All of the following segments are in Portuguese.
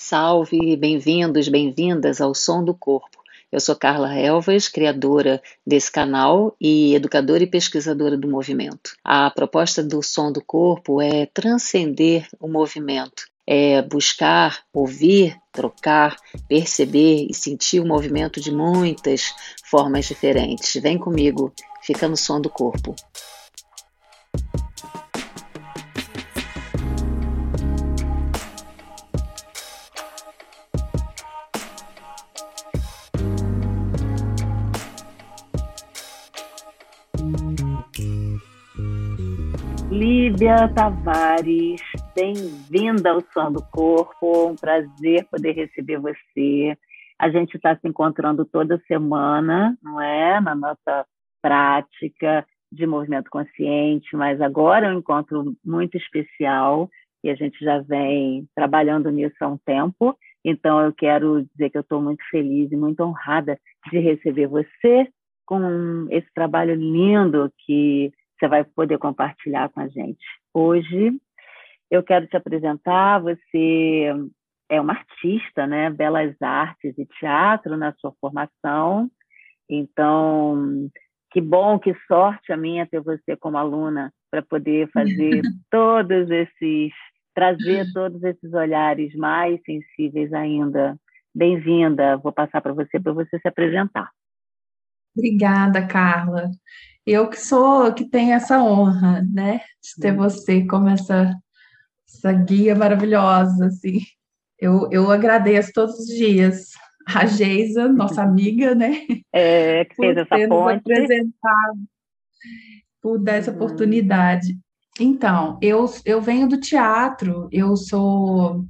Salve, bem-vindos, bem-vindas ao Som do Corpo. Eu sou Carla Elvas, criadora desse canal e educadora e pesquisadora do movimento. A proposta do Som do Corpo é transcender o movimento, é buscar, ouvir, trocar, perceber e sentir o movimento de muitas formas diferentes. Vem comigo, fica no som do corpo. Líbia Tavares, bem-vinda ao Som do Corpo, um prazer poder receber você. A gente está se encontrando toda semana, não é? Na nossa prática de movimento consciente, mas agora é um encontro muito especial e a gente já vem trabalhando nisso há um tempo. Então, eu quero dizer que eu estou muito feliz e muito honrada de receber você com esse trabalho lindo que você vai poder compartilhar com a gente. Hoje eu quero te apresentar, você é uma artista, né? Belas artes e teatro na sua formação. Então, que bom, que sorte a minha ter você como aluna para poder fazer todos esses, trazer todos esses olhares mais sensíveis ainda. Bem-vinda, vou passar para você para você se apresentar. Obrigada, Carla. Eu que sou, que tenho essa honra, né, de ter você como essa, essa guia maravilhosa, assim. Eu, eu agradeço todos os dias a Geisa, nossa amiga, né? É, que fez essa ponte. apresentado, por dar essa uhum. oportunidade. Então, eu, eu venho do teatro, eu sou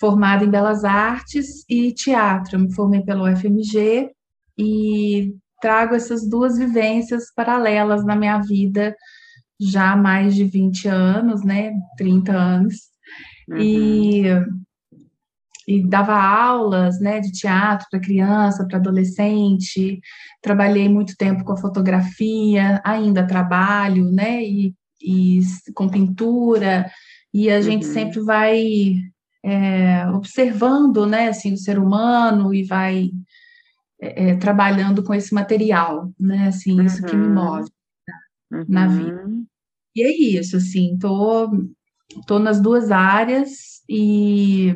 formada em Belas Artes e Teatro, eu me formei pelo UFMG e trago essas duas vivências paralelas na minha vida já há mais de 20 anos, né? 30 anos. Uhum. E, e dava aulas né, de teatro para criança, para adolescente. Trabalhei muito tempo com a fotografia, ainda trabalho, né? E, e com pintura. E a gente uhum. sempre vai é, observando, né, assim, o ser humano e vai é, é, trabalhando com esse material, né? Assim, isso que me uhum. move uhum. na vida. E é isso, assim, tô, tô nas duas áreas e,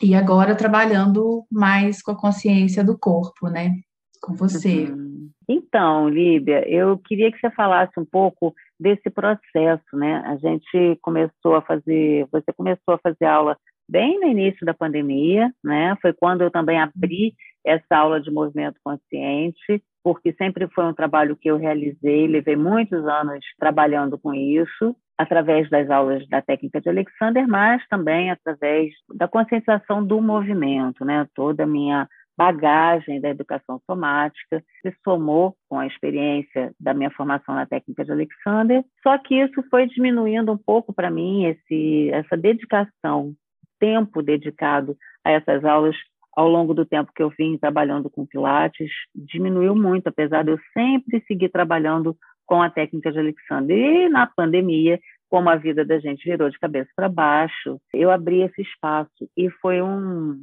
e agora trabalhando mais com a consciência do corpo, né? Com você. Uhum. Então, Líbia, eu queria que você falasse um pouco desse processo, né? A gente começou a fazer, você começou a fazer aula bem no início da pandemia, né? Foi quando eu também abri essa aula de movimento consciente, porque sempre foi um trabalho que eu realizei, levei muitos anos trabalhando com isso, através das aulas da técnica de Alexander, mas também através da conscientização do movimento, né? Toda a minha bagagem da educação somática se somou com a experiência da minha formação na técnica de Alexander, só que isso foi diminuindo um pouco para mim esse essa dedicação tempo dedicado a essas aulas ao longo do tempo que eu vim trabalhando com Pilates diminuiu muito, apesar de eu sempre seguir trabalhando com a técnica de Alexander. E na pandemia, como a vida da gente virou de cabeça para baixo, eu abri esse espaço e foi um,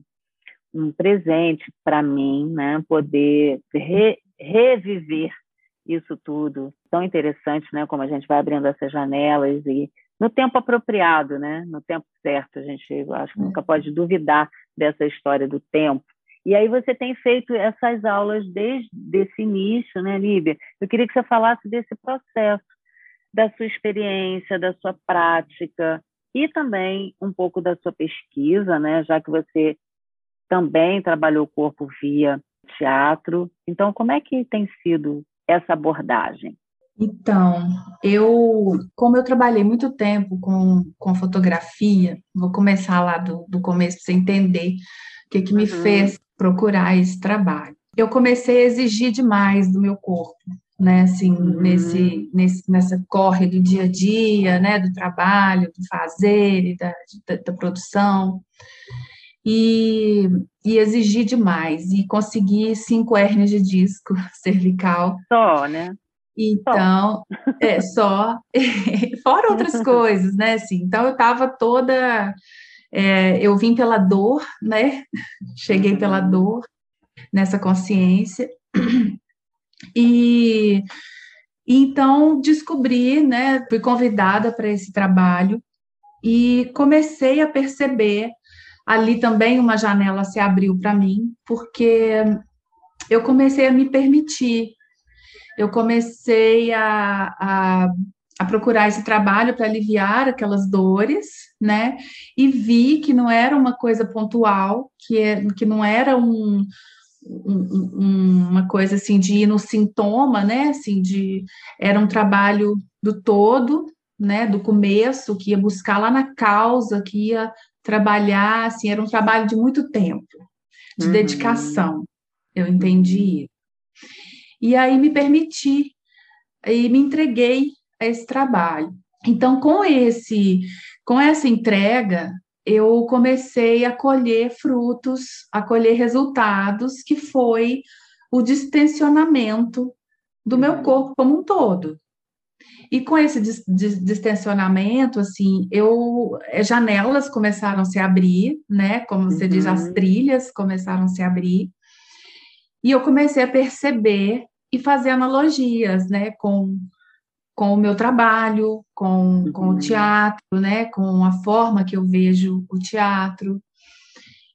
um presente para mim, né, poder re, reviver isso tudo tão interessante, né, como a gente vai abrindo essas janelas e no tempo apropriado, né? No tempo certo, a gente acho que nunca pode duvidar dessa história do tempo. E aí você tem feito essas aulas desde esse início, né, Líbia? Eu queria que você falasse desse processo, da sua experiência, da sua prática e também um pouco da sua pesquisa, né? Já que você também trabalhou o corpo via teatro. Então, como é que tem sido essa abordagem? Então, eu, como eu trabalhei muito tempo com, com fotografia, vou começar lá do, do começo para você entender o que, que me uhum. fez procurar esse trabalho. Eu comecei a exigir demais do meu corpo, né, assim, uhum. nesse, nesse, nessa corre do dia a dia, né, do trabalho, do fazer e da, da, da produção. E, e exigir demais, e conseguir cinco hérnias de disco cervical. Só, né? Então, é só, fora outras coisas, né? Assim, então eu estava toda É, eu vim pela dor, né? Cheguei uhum. pela dor nessa consciência. E então descobri, né? Fui convidada para esse trabalho e comecei a perceber ali também uma janela se abriu para mim, porque eu comecei a me permitir, eu comecei a, a, a procurar esse trabalho para aliviar aquelas dores, né? E vi que não era uma coisa pontual, que, é, que não era um, um, uma coisa assim de ir no sintoma, né? Assim, de era um trabalho do todo, né? Do começo, que ia buscar lá na causa, que ia trabalhar, assim, era um trabalho de muito tempo, de uhum. dedicação. Eu entendi. E aí me permiti e me entreguei a esse trabalho. Então, com esse, com essa entrega, eu comecei a colher frutos, a colher resultados, que foi o distensionamento do meu uhum. corpo como um todo. E com esse distensionamento, assim, eu eh, janelas começaram a se abrir, né? Como você uhum. diz, as uhum. trilhas começaram a se abrir. E eu comecei a perceber e fazer analogias, né, com com o meu trabalho, com, com o uhum. teatro, né, com a forma que eu vejo o teatro.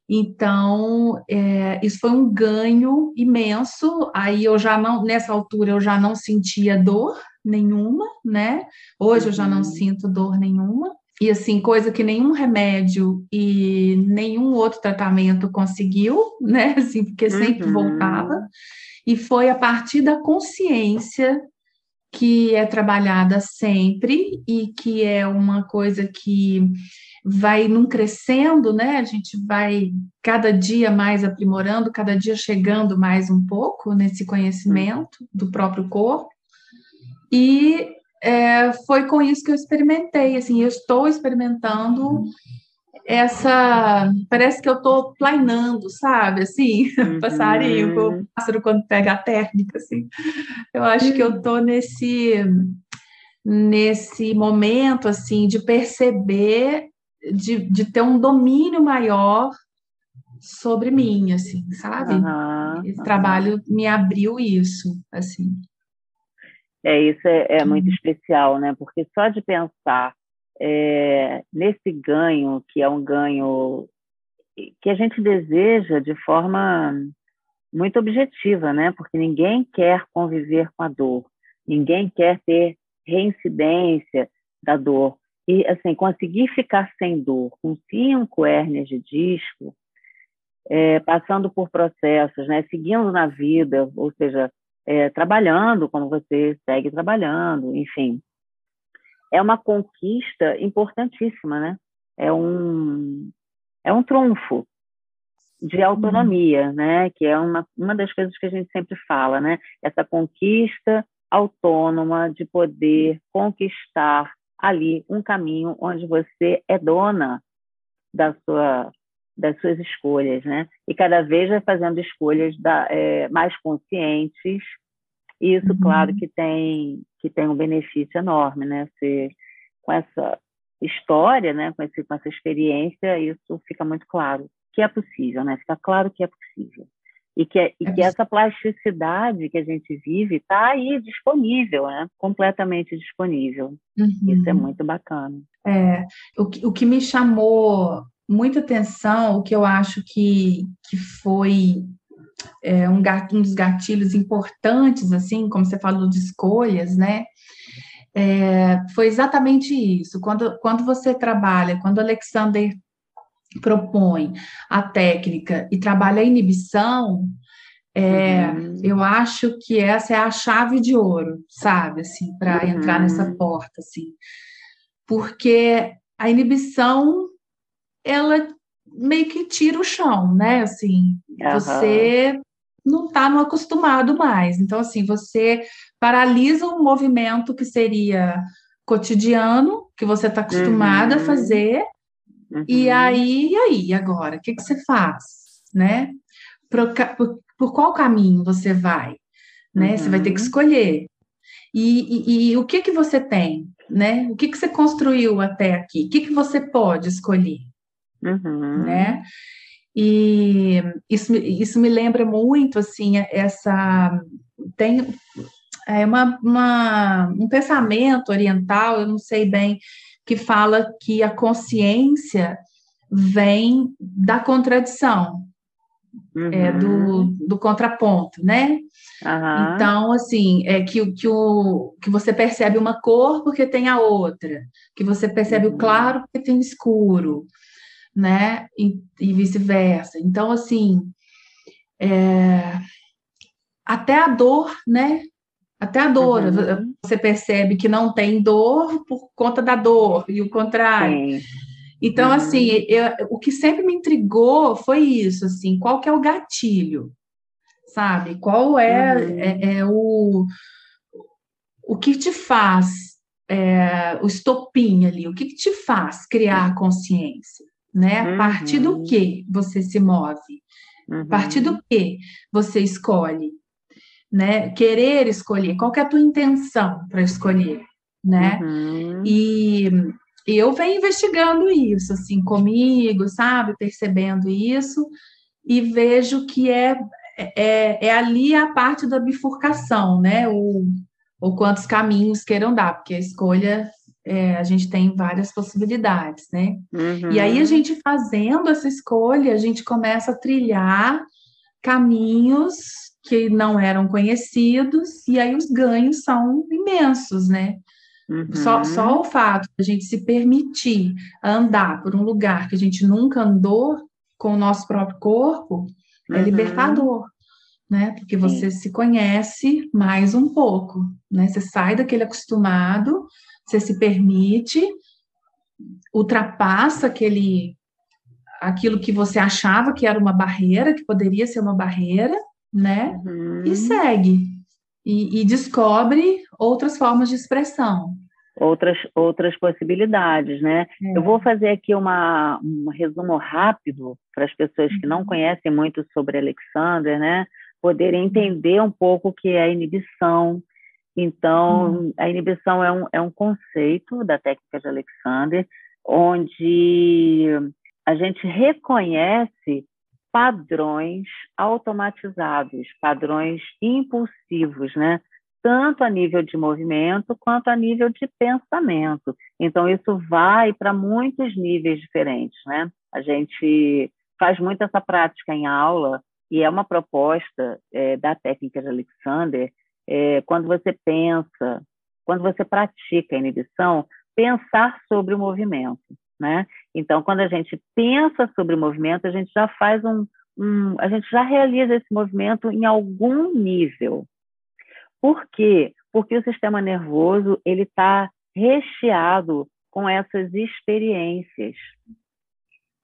Então, é, isso foi um ganho imenso. Aí eu já não, nessa altura, eu já não sentia dor, nenhuma, né? Hoje eu já não uhum. sinto dor nenhuma. E assim, coisa que nenhum remédio e nenhum outro tratamento conseguiu, né? Assim, porque sempre uhum. voltava. E foi a partir da consciência que é trabalhada sempre e que é uma coisa que vai num crescendo, né? A gente vai cada dia mais aprimorando, cada dia chegando mais um pouco nesse conhecimento do próprio corpo. E é, foi com isso que eu experimentei, assim, eu estou experimentando essa, parece que eu estou planeando, sabe, assim, uhum. passarinho, o pássaro quando pega a técnica, assim, eu acho que eu estou nesse, nesse momento, assim, de perceber, de, de ter um domínio maior sobre mim, assim, sabe? Uhum. Esse trabalho me abriu isso, assim. É, isso é, é muito uhum. especial, né? Porque só de pensar é, nesse ganho, que é um ganho que a gente deseja de forma muito objetiva, né? Porque ninguém quer conviver com a dor, ninguém quer ter reincidência da dor. E, assim, conseguir ficar sem dor com cinco hérnias de disco, é, passando por processos, né? Seguindo na vida, ou seja, é, trabalhando como você segue trabalhando, enfim. É uma conquista importantíssima, né? É um, é um trunfo de autonomia, uhum. né? Que é uma, uma das coisas que a gente sempre fala, né? Essa conquista autônoma de poder conquistar ali um caminho onde você é dona da sua das suas escolhas, né? E cada vez vai fazendo escolhas da, é, mais conscientes. E isso, uhum. claro, que tem que tem um benefício enorme, né? Você, com essa história, né? Com, esse, com essa experiência, isso fica muito claro que é possível, né? Fica claro que é possível. E que, é, e é que essa plasticidade que a gente vive está aí disponível, né? completamente disponível. Uhum. Isso é muito bacana. É, o, que, o que me chamou muita atenção, o que eu acho que, que foi é, um, um dos gatilhos importantes, assim, como você falou de escolhas, né? É, foi exatamente isso. Quando, quando você trabalha, quando o Alexander propõe a técnica e trabalha a inibição, é, uhum. eu acho que essa é a chave de ouro, sabe, assim, para uhum. entrar nessa porta, assim, porque a inibição ela meio que tira o chão, né? Assim, uhum. você não está no acostumado mais. Então, assim, você paralisa um movimento que seria cotidiano, que você está acostumado uhum. a fazer, uhum. e aí, e aí, agora? O que, que você faz, né? Por, por, por qual caminho você vai? Né? Você vai ter que uhum. escolher. E, e, e, o que que você tem, né? O que que você construiu até aqui? O que que você pode escolher? Uhum. né? E isso, isso me lembra muito, assim, essa... Tem é uma, uma, um pensamento oriental, eu não sei bem, que fala que a consciência vem da contradição, uhum. é, do, do contraponto, né? Uhum. Então, assim, é que, que, o, que você percebe uma cor porque tem a outra, que você percebe uhum. o claro porque tem o escuro, né? E, e vice-versa. Então, assim, é, até a dor, né? Até a dor, uhum. você percebe que não tem dor por conta da dor, e o contrário. Sim. Então, uhum. assim, eu, o que sempre me intrigou foi isso, assim, qual que é o gatilho, sabe? Qual é, uhum. é, é, o, o que te faz, é, o estopim ali, o que, que te faz criar consciência, né? A partir do uhum. que você se move? A partir do uhum. que você escolhe? Né? Querer escolher, qual que é a tua intenção para escolher, né? Uhum. E eu venho investigando isso, assim, comigo, sabe? Percebendo isso, e vejo que é, é, é ali a parte da bifurcação, né? O, ou quantos caminhos queiram dar, porque a escolha é, a gente tem várias possibilidades, né? Uhum. E aí a uhum. gente fazendo essa escolha, a gente começa a trilhar caminhos que não eram conhecidos, e aí os ganhos são imensos, né? Uhum. Só, só o fato de a gente se permitir andar por um lugar que a gente nunca andou com o nosso próprio corpo é uhum. libertador, né? Porque você Sim. se conhece mais um pouco, né? Você sai daquele acostumado, você se permite, ultrapassa aquele aquilo que você achava que era uma barreira, que poderia ser uma barreira, né? Uhum. E segue. E, e, descobre outras formas de expressão outras, outras possibilidades, né? É. Eu vou fazer aqui uma, um resumo rápido para as pessoas que não uhum. conhecem muito sobre Alexander, né? Poderem entender um pouco o que é a inibição. Então, uhum. a inibição é um, é um conceito da técnica de Alexander, onde a gente reconhece padrões automatizados, padrões impulsivos, né? tanto a nível de movimento quanto a nível de pensamento. Então, isso vai para muitos níveis diferentes, né? A gente faz muito essa prática em aula e é uma proposta é, da técnica de Alexander. É, quando você pensa, quando você pratica a inibição, pensar sobre o movimento, né? Então, quando a gente pensa sobre o movimento, a gente já faz um, um a gente já realiza esse movimento em algum nível, por quê? Porque o sistema nervoso ele está recheado com essas experiências.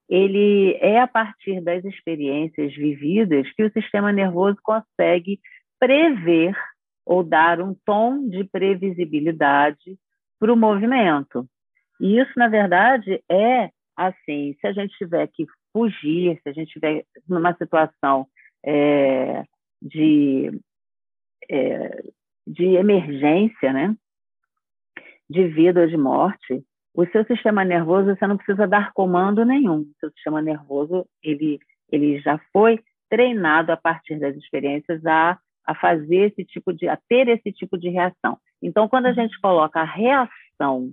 Ele é a partir das experiências vividas que o sistema nervoso consegue prever ou dar um tom de previsibilidade para o movimento. E isso, na verdade, é assim: se a gente tiver que fugir, se a gente estiver numa situação é, de é, de emergência, né? de vida ou de morte, o seu sistema nervoso você não precisa dar comando nenhum. O seu sistema nervoso ele ele já foi treinado a partir das experiências a, a fazer esse tipo de a ter esse tipo de reação. Então, quando a gente coloca a reação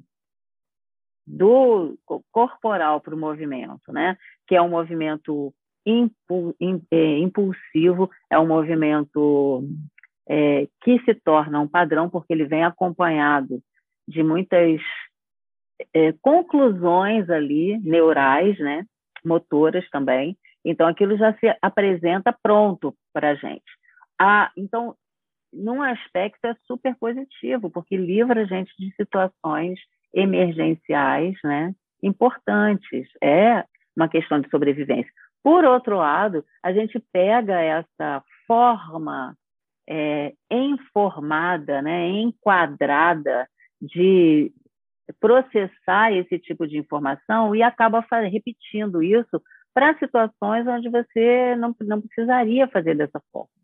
do corporal para o movimento, né, que é um movimento é, impulsivo, é um movimento é, que se torna um padrão porque ele vem acompanhado de muitas é, conclusões ali neurais, né, motoras também. Então aquilo já se apresenta pronto para a gente. Ah, então, num aspecto é super positivo porque livra a gente de situações emergenciais, né, importantes. É uma questão de sobrevivência. Por outro lado, a gente pega essa forma é, informada, né, enquadrada de processar esse tipo de informação e acaba repetindo isso para situações onde você não, não precisaria fazer dessa forma.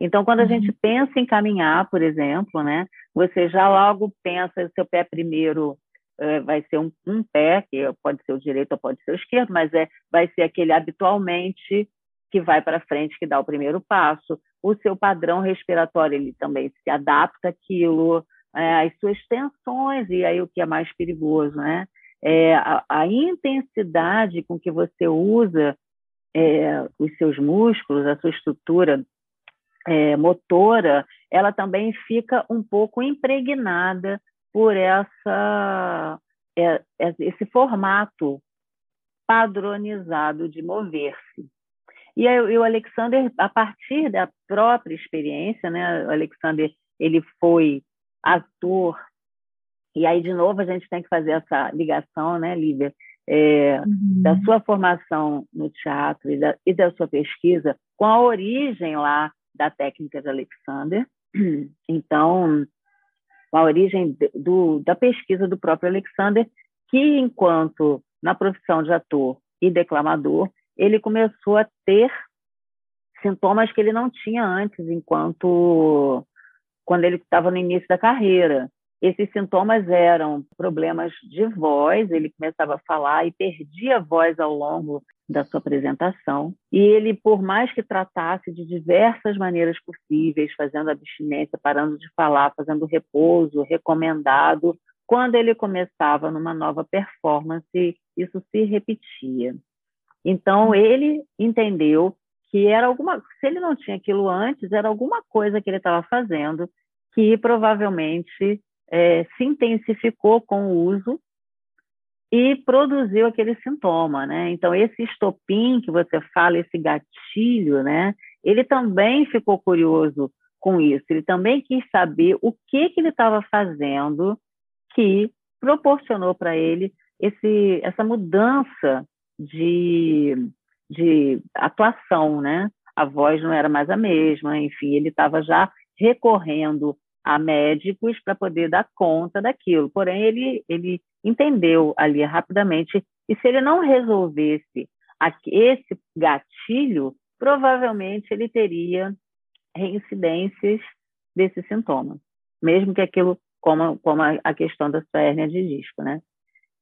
Então, quando a uhum. gente pensa em caminhar, por exemplo, né, você já logo pensa o seu pé primeiro é, vai ser um, um, pé, que pode ser o direito ou pode ser o esquerdo, mas é, vai ser aquele habitualmente que vai para frente, que dá o primeiro passo. O seu padrão respiratório, ele também se adapta àquilo, é, as suas tensões, e aí o que é mais perigoso, né? É, a, a intensidade com que você usa é, os seus músculos, a sua estrutura é, motora, ela também fica um pouco impregnada por essa, é, é, esse formato padronizado de mover-se. E, o Alexander, a partir da própria experiência, né, o Alexander ele foi ator, e aí de novo a gente tem que fazer essa ligação, né, Lívia, é, uhum. da sua formação no teatro e da, e da sua pesquisa com a origem lá da técnica de Alexander. Então, a origem do, da pesquisa do próprio Alexander, que enquanto na profissão de ator e declamador, ele começou a ter sintomas que ele não tinha antes, enquanto quando ele estava no início da carreira. Esses sintomas eram problemas de voz, ele começava a falar e perdia a voz ao longo da sua apresentação. E ele, por mais que tratasse de diversas maneiras possíveis, fazendo abstinência, parando de falar, fazendo repouso recomendado, quando ele começava numa nova performance, isso se repetia. Então, ele entendeu que era alguma, se ele não tinha aquilo antes, era alguma coisa que ele estava fazendo que provavelmente é, se intensificou com o uso e produziu aquele sintoma, né? Então esse estopim que você fala, esse gatilho, né? Ele também ficou curioso com isso. Ele também quis saber o que que ele estava fazendo que proporcionou para ele esse essa mudança de, de atuação, né? A voz não era mais a mesma, enfim, ele estava já recorrendo a médicos para poder dar conta daquilo. Porém, ele, ele entendeu ali rapidamente, e se ele não resolvesse esse gatilho, provavelmente ele teria reincidências desses sintomas, mesmo que aquilo, como, como a questão da sua hérnia de disco, né?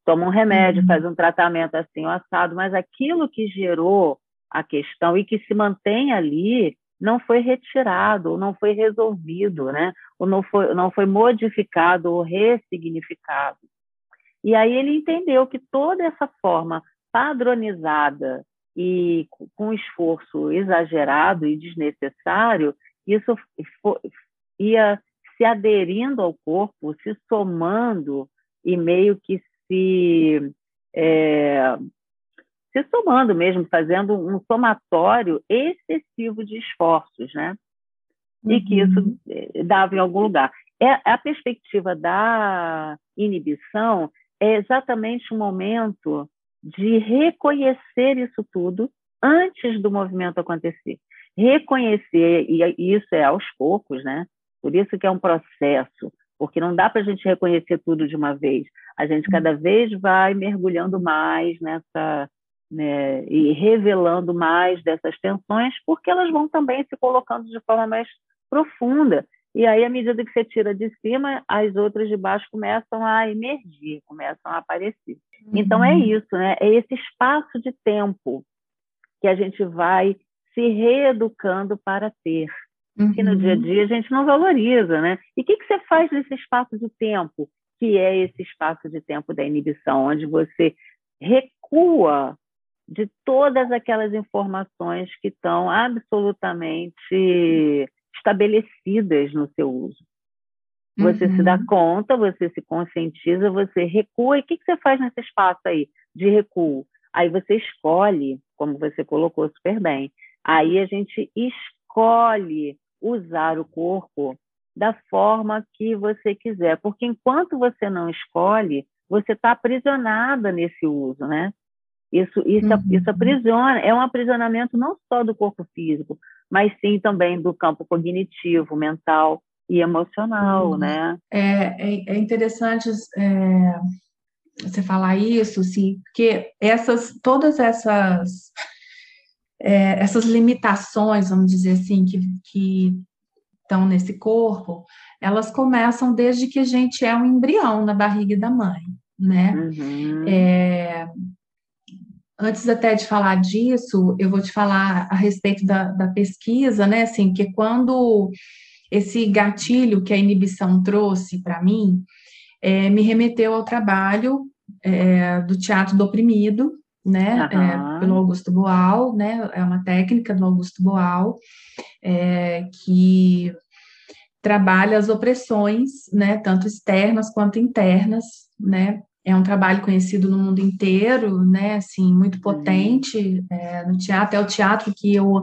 Toma um remédio, uhum. faz um tratamento assim, o assado, mas aquilo que gerou a questão e que se mantém ali não foi retirado, ou não foi resolvido, né? ou não foi, não foi modificado ou ressignificado. E aí ele entendeu que toda essa forma padronizada e com esforço exagerado e desnecessário, isso ia se aderindo ao corpo, se somando e meio que se é, se somando mesmo, fazendo um somatório excessivo de esforços, né? Uhum. E que isso uhum. eh, dava em algum lugar. É, a perspectiva da inibição é exatamente o momento de reconhecer isso tudo antes do movimento acontecer. Reconhecer, e isso é aos poucos, né? Por isso que é um processo, porque não dá para a gente reconhecer tudo de uma vez. A gente cada vez vai mergulhando mais nessa né, e revelando mais dessas tensões, porque elas vão também se colocando de forma mais profunda. E aí, à medida que você tira de cima, as outras de baixo começam a emergir, começam a aparecer. Uhum. Então, é isso, né? É esse espaço de tempo que a gente vai se reeducando para ter. Uhum. Que no dia a uhum. dia a gente não valoriza, né? E o que, que você faz nesse espaço de tempo? Que é esse espaço de tempo da inibição, onde você recua de todas aquelas informações que estão absolutamente estabelecidas no seu uso. Você uhum. se dá uhum. conta, você se conscientiza, você recua. E o que, que você faz nesse espaço aí de recuo? Aí você escolhe, como você colocou super bem, aí a gente escolhe usar o corpo da forma que você quiser, porque enquanto você não escolhe, você está aprisionada nesse uso, né? Isso, isso, uhum. isso aprisiona, é um aprisionamento não só do corpo físico, mas sim também do campo cognitivo, mental e emocional, uhum. né? É, é, é interessante é, você falar isso, sim, porque essas, todas essas, é, essas limitações, vamos dizer assim, que, que estão nesse corpo, elas começam desde que a gente é um embrião na barriga da mãe. né? Uhum. É, antes até de falar disso, eu vou te falar a respeito da, da pesquisa, né? Assim, que quando esse gatilho que a inibição trouxe para mim, é, me remeteu ao trabalho é, do teatro do oprimido, né, uhum. é, pelo Augusto Boal, né, é uma técnica do Augusto Boal, é, que trabalha as opressões, né, tanto externas quanto internas, né, é um trabalho conhecido no mundo inteiro, né, assim, muito potente é, no teatro, é o teatro que eu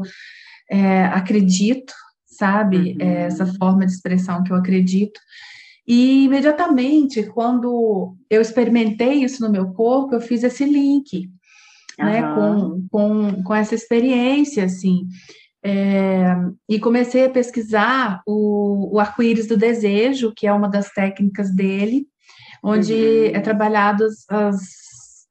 é, acredito, sabe, é, uhum. essa forma de expressão que eu acredito, e imediatamente, quando eu experimentei isso no meu corpo, eu fiz esse link, uhum. né, com, com, com essa experiência, assim, é, e comecei a pesquisar o, o arco-íris do desejo, que é uma das técnicas dele, onde uhum. é trabalhado as,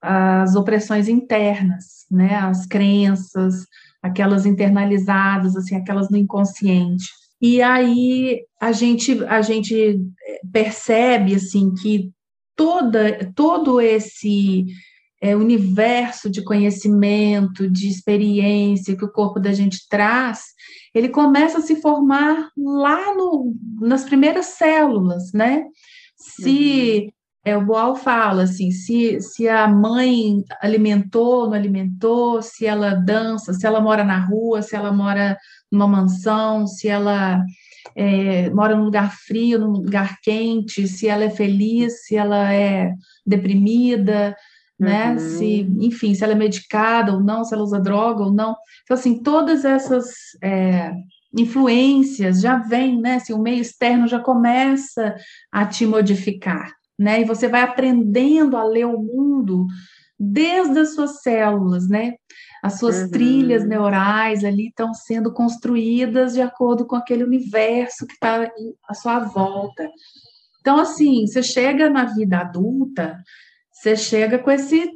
as opressões internas, né, as crenças, aquelas internalizadas, assim, aquelas no inconsciente. E aí a gente, a gente percebe assim que toda, todo esse é, universo de conhecimento, de experiência que o corpo da gente traz, ele começa a se formar lá no, nas primeiras células, né? Se uhum. É, o Boal fala assim, se, se a mãe alimentou, não alimentou, se ela dança, se ela mora na rua, se ela mora numa mansão, se ela é, mora num lugar frio, num lugar quente, se ela é feliz, se ela é deprimida, né? Uhum. Se, enfim, se ela é medicada ou não, se ela usa droga ou não. Então, assim, todas essas é, influências já vêm, né? Assim, o meio externo já começa a te modificar, né? E você vai aprendendo a ler o mundo desde as suas células, né? As suas uhum. trilhas neurais ali estão sendo construídas de acordo com aquele universo que está à sua volta. Então, assim, você chega na vida adulta, você chega com esse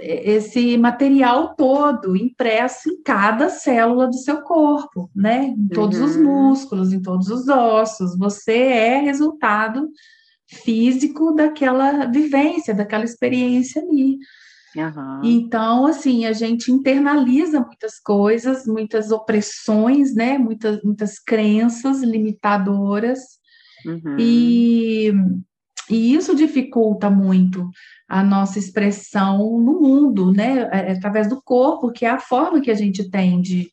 esse material todo impresso em cada célula do seu corpo, né? Em todos uhum. os músculos, em todos os ossos. Você é resultado físico daquela vivência, daquela experiência ali. Uhum. Então, assim, a gente internaliza muitas coisas, muitas opressões, né? Muitas, muitas crenças limitadoras. Uhum. E, e isso dificulta muito a nossa expressão no mundo, né? É, é, através do corpo, que é a forma que a gente tem de,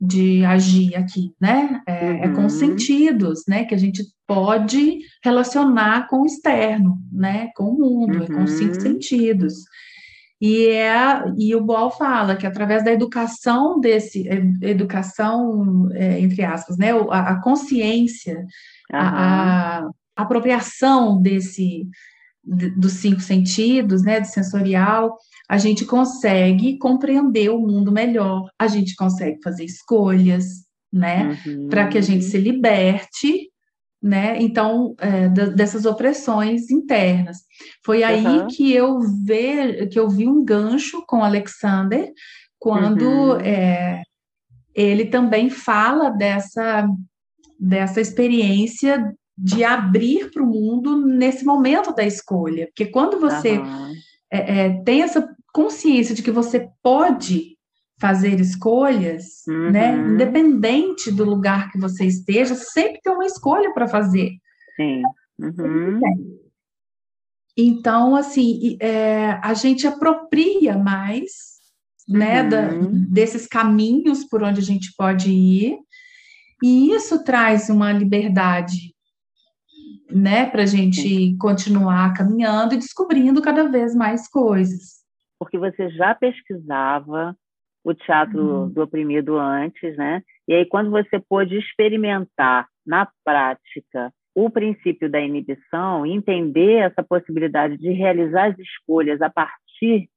de agir aqui, né? É, uhum. é, com uhum. sentidos, né? Que a gente pode relacionar com o externo, né? Com o mundo, uhum. com cinco uhum. sentidos. E, é, e o Boal fala que através da educação desse, educação, é, entre aspas, né, a, a consciência, uhum. a, a, apropriação desse, de, dos cinco sentidos, né, do sensorial, a gente consegue compreender o mundo melhor, a gente consegue fazer escolhas, né, uhum. para que a gente se liberte né? Então, é, dessas opressões internas. Foi aí uhum. que eu vi, que eu vi um gancho com Alexander, quando uhum. é, ele também fala dessa, dessa experiência de abrir para o mundo nesse momento da escolha. Porque quando você uhum. é, tem essa consciência de que você pode fazer escolhas, né? uhum. né? Independente do lugar que você esteja, sempre tem uma escolha para fazer. Sim. Uhum. Então, assim, é, a gente apropria mais, né, uhum. da, desses caminhos por onde a gente pode ir, e isso traz uma liberdade, né, para a gente continuar caminhando e descobrindo cada vez mais coisas. Porque você já pesquisava, o teatro uhum. do oprimido antes, né? E aí, quando você pôde experimentar na prática o princípio da inibição, entender essa possibilidade de realizar as escolhas a partir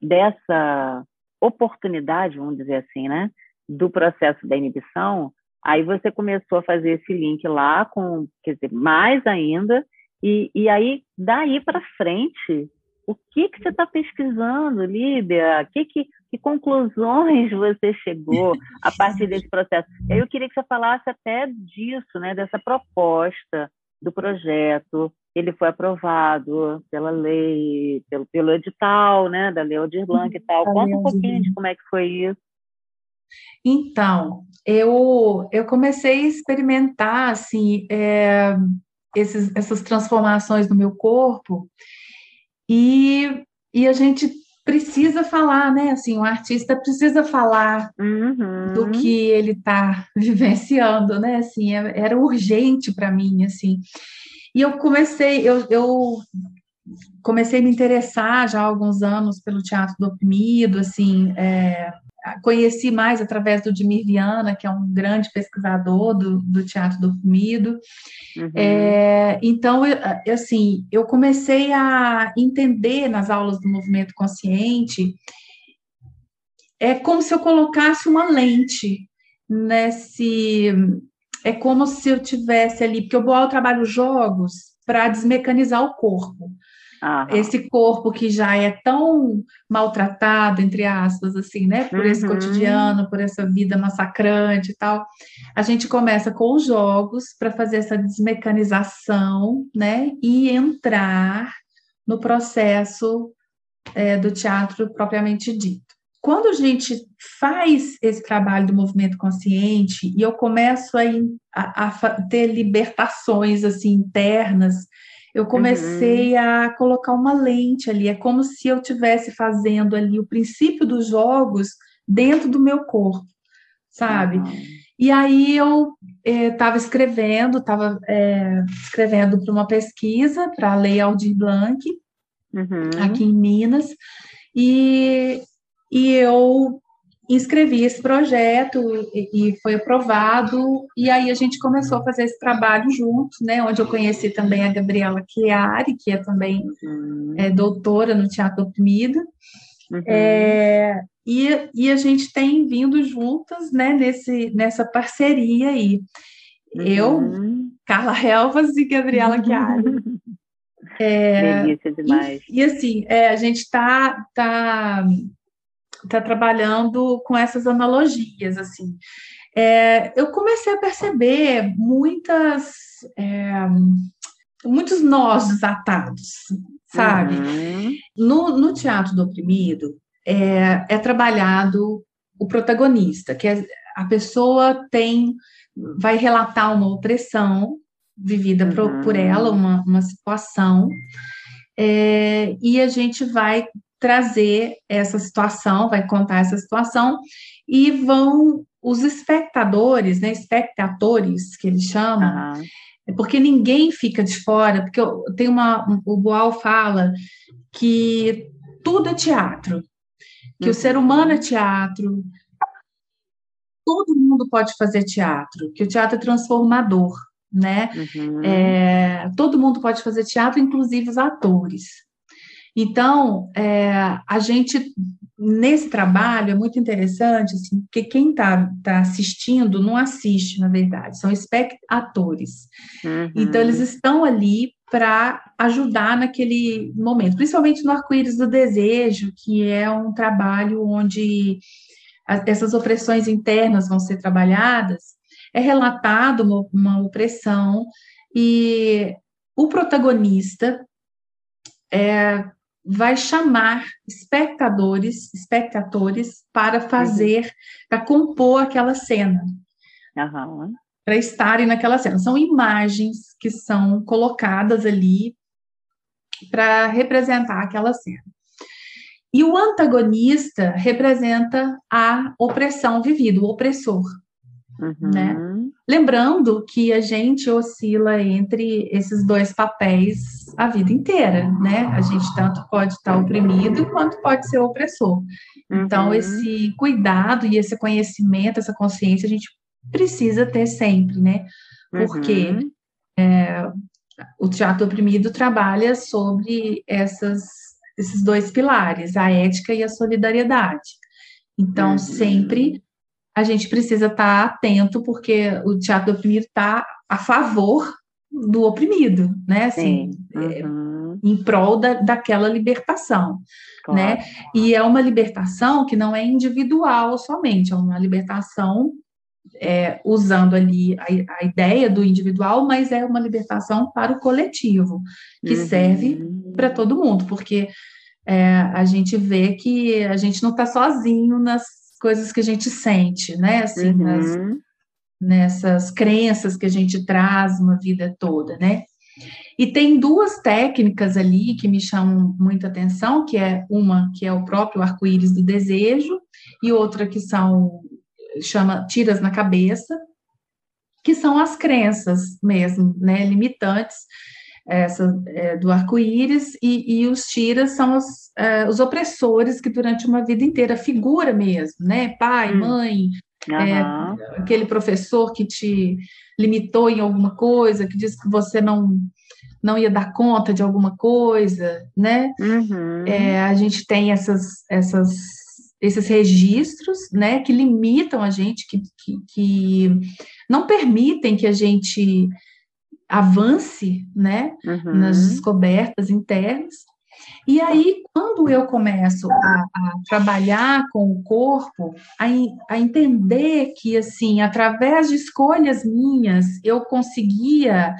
dessa oportunidade, vamos dizer assim, né? Do processo da inibição, aí você começou a fazer esse link lá com, quer dizer, mais ainda, e, e aí, daí para frente, o que, que você está pesquisando, Líbia? Que, que, que conclusões você chegou a partir desse processo? Aí eu queria que você falasse até disso, né, dessa proposta do projeto, ele foi aprovado pela lei, pelo, pelo edital, né, da Lei Aldir Blanc e tal. Conta um pouquinho de como é que foi isso. Então, eu, eu comecei a experimentar, assim, é, esses, essas transformações no meu corpo e, e a gente precisa falar, né? Assim, o artista precisa falar uhum. do que ele está vivenciando, né? Assim, é, era urgente para mim, assim. E eu comecei, eu, eu comecei a me interessar já há alguns anos pelo teatro do oprimido, assim, é, conheci mais através do Dimir Viana, que é um grande pesquisador do, do teatro do oprimido. Uhum. É, então, eu, assim, eu comecei a entender nas aulas do movimento consciente, é como se eu colocasse uma lente nesse é como se eu tivesse ali, porque eu, eu trabalho jogos para desmecanizar o corpo. Esse corpo que já é tão maltratado, entre aspas, assim, né? Por uhum. esse cotidiano, por essa vida massacrante e tal. A gente começa com os jogos para fazer essa desmecanização, né? E entrar no processo é, do teatro propriamente dito quando a gente faz esse trabalho do movimento consciente e eu começo a, a, a ter libertações assim internas, eu comecei uhum. a colocar uma lente ali. É como se eu estivesse fazendo ali o princípio dos jogos dentro do meu corpo, sabe? Uhum. E aí eu estava eh, escrevendo, estava é, escrevendo para uma pesquisa para a Lei Aldir Blanc, uhum. aqui em Minas, e e eu inscrevi esse projeto e, e, foi aprovado, e aí a gente começou a fazer esse trabalho juntos, né, onde eu conheci também a Gabriela Chiari, que é também uhum. é, doutora no Teatro Oprimido, uhum. é, e, e a gente tem vindo juntas, né, nesse, nessa parceria aí. Uhum. Eu, Carla Helvas e Gabriela Chiari. É, Delícia demais. E, e assim, é, a gente está tá, tá está trabalhando com essas analogias, assim. É, eu comecei a perceber muitas, é, muitos nós desatados, sabe? Uhum. No, no teatro do oprimido, é, é trabalhado o protagonista, que é, a pessoa tem, vai relatar uma opressão vivida uhum. por, por, ela, uma, uma situação, é, e a gente vai trazer essa situação, vai contar essa situação, e vão os espectadores, né, espectadores que eles chamam, uhum. porque ninguém fica de fora, porque tem uma, o Boal fala que tudo é teatro, que uhum. o ser humano é teatro, todo mundo pode fazer teatro, que o teatro é transformador, né? Uhum. É, todo mundo pode fazer teatro, inclusive os atores. Então, é, a gente, nesse trabalho, é muito interessante, assim, porque quem está tá assistindo não assiste, na verdade, são espectadores. Uhum. Então, eles estão ali para ajudar naquele momento, principalmente no Arco-Íris do Desejo, que é um trabalho onde essas opressões internas vão ser trabalhadas, é relatado uma, uma opressão e o protagonista é, vai chamar espectadores, espectadores para fazer, uhum. para compor aquela cena. Uhum. Para estarem naquela cena. São imagens que são colocadas ali para representar aquela cena. E o antagonista representa a opressão vivida, o opressor. Uhum. Né? Lembrando que a gente oscila entre esses dois papéis a vida inteira, né? A gente tanto pode estar oprimido quanto então, pode ser opressor. Uhum. Então, esse cuidado e esse conhecimento, essa consciência, a gente precisa ter sempre, né? Porque uhum. é, o teatro oprimido trabalha sobre essas, esses dois pilares, a ética e a solidariedade. Então, uhum. sempre a gente precisa estar tá atento, porque o teatro do oprimido está a favor do oprimido, né? Assim, é, uhum. em prol da, daquela libertação, claro. né? E é uma libertação que não é individual somente, é uma libertação é, usando ali a, a, ideia do individual, mas é uma libertação para o coletivo, que uhum. serve para todo mundo, porque é, a gente vê que a gente não está sozinho nas coisas que a gente sente, né? Assim, uhum. nas, nessas crenças que a gente traz uma vida toda, né? E tem duas técnicas ali que me chamam muita atenção, que é uma que é o próprio arco-íris do desejo e outra que são chama tiras na cabeça, que são as crenças mesmo, né, limitantes essa é, do arco-íris e, e, os tiras são os, é, os opressores que durante uma vida inteira figura mesmo, né, pai, hum. mãe, uhum. é, aquele professor que te limitou em alguma coisa, que disse que você não não ia dar conta de alguma coisa, né? Uhum. É, a gente tem essas, essas, esses registros, né, que limitam a gente, que, que, que não permitem que a gente avance, né, uhum. nas descobertas internas. E aí, quando eu começo a, a trabalhar com o corpo, a, a, entender que, assim, através de escolhas minhas, eu conseguia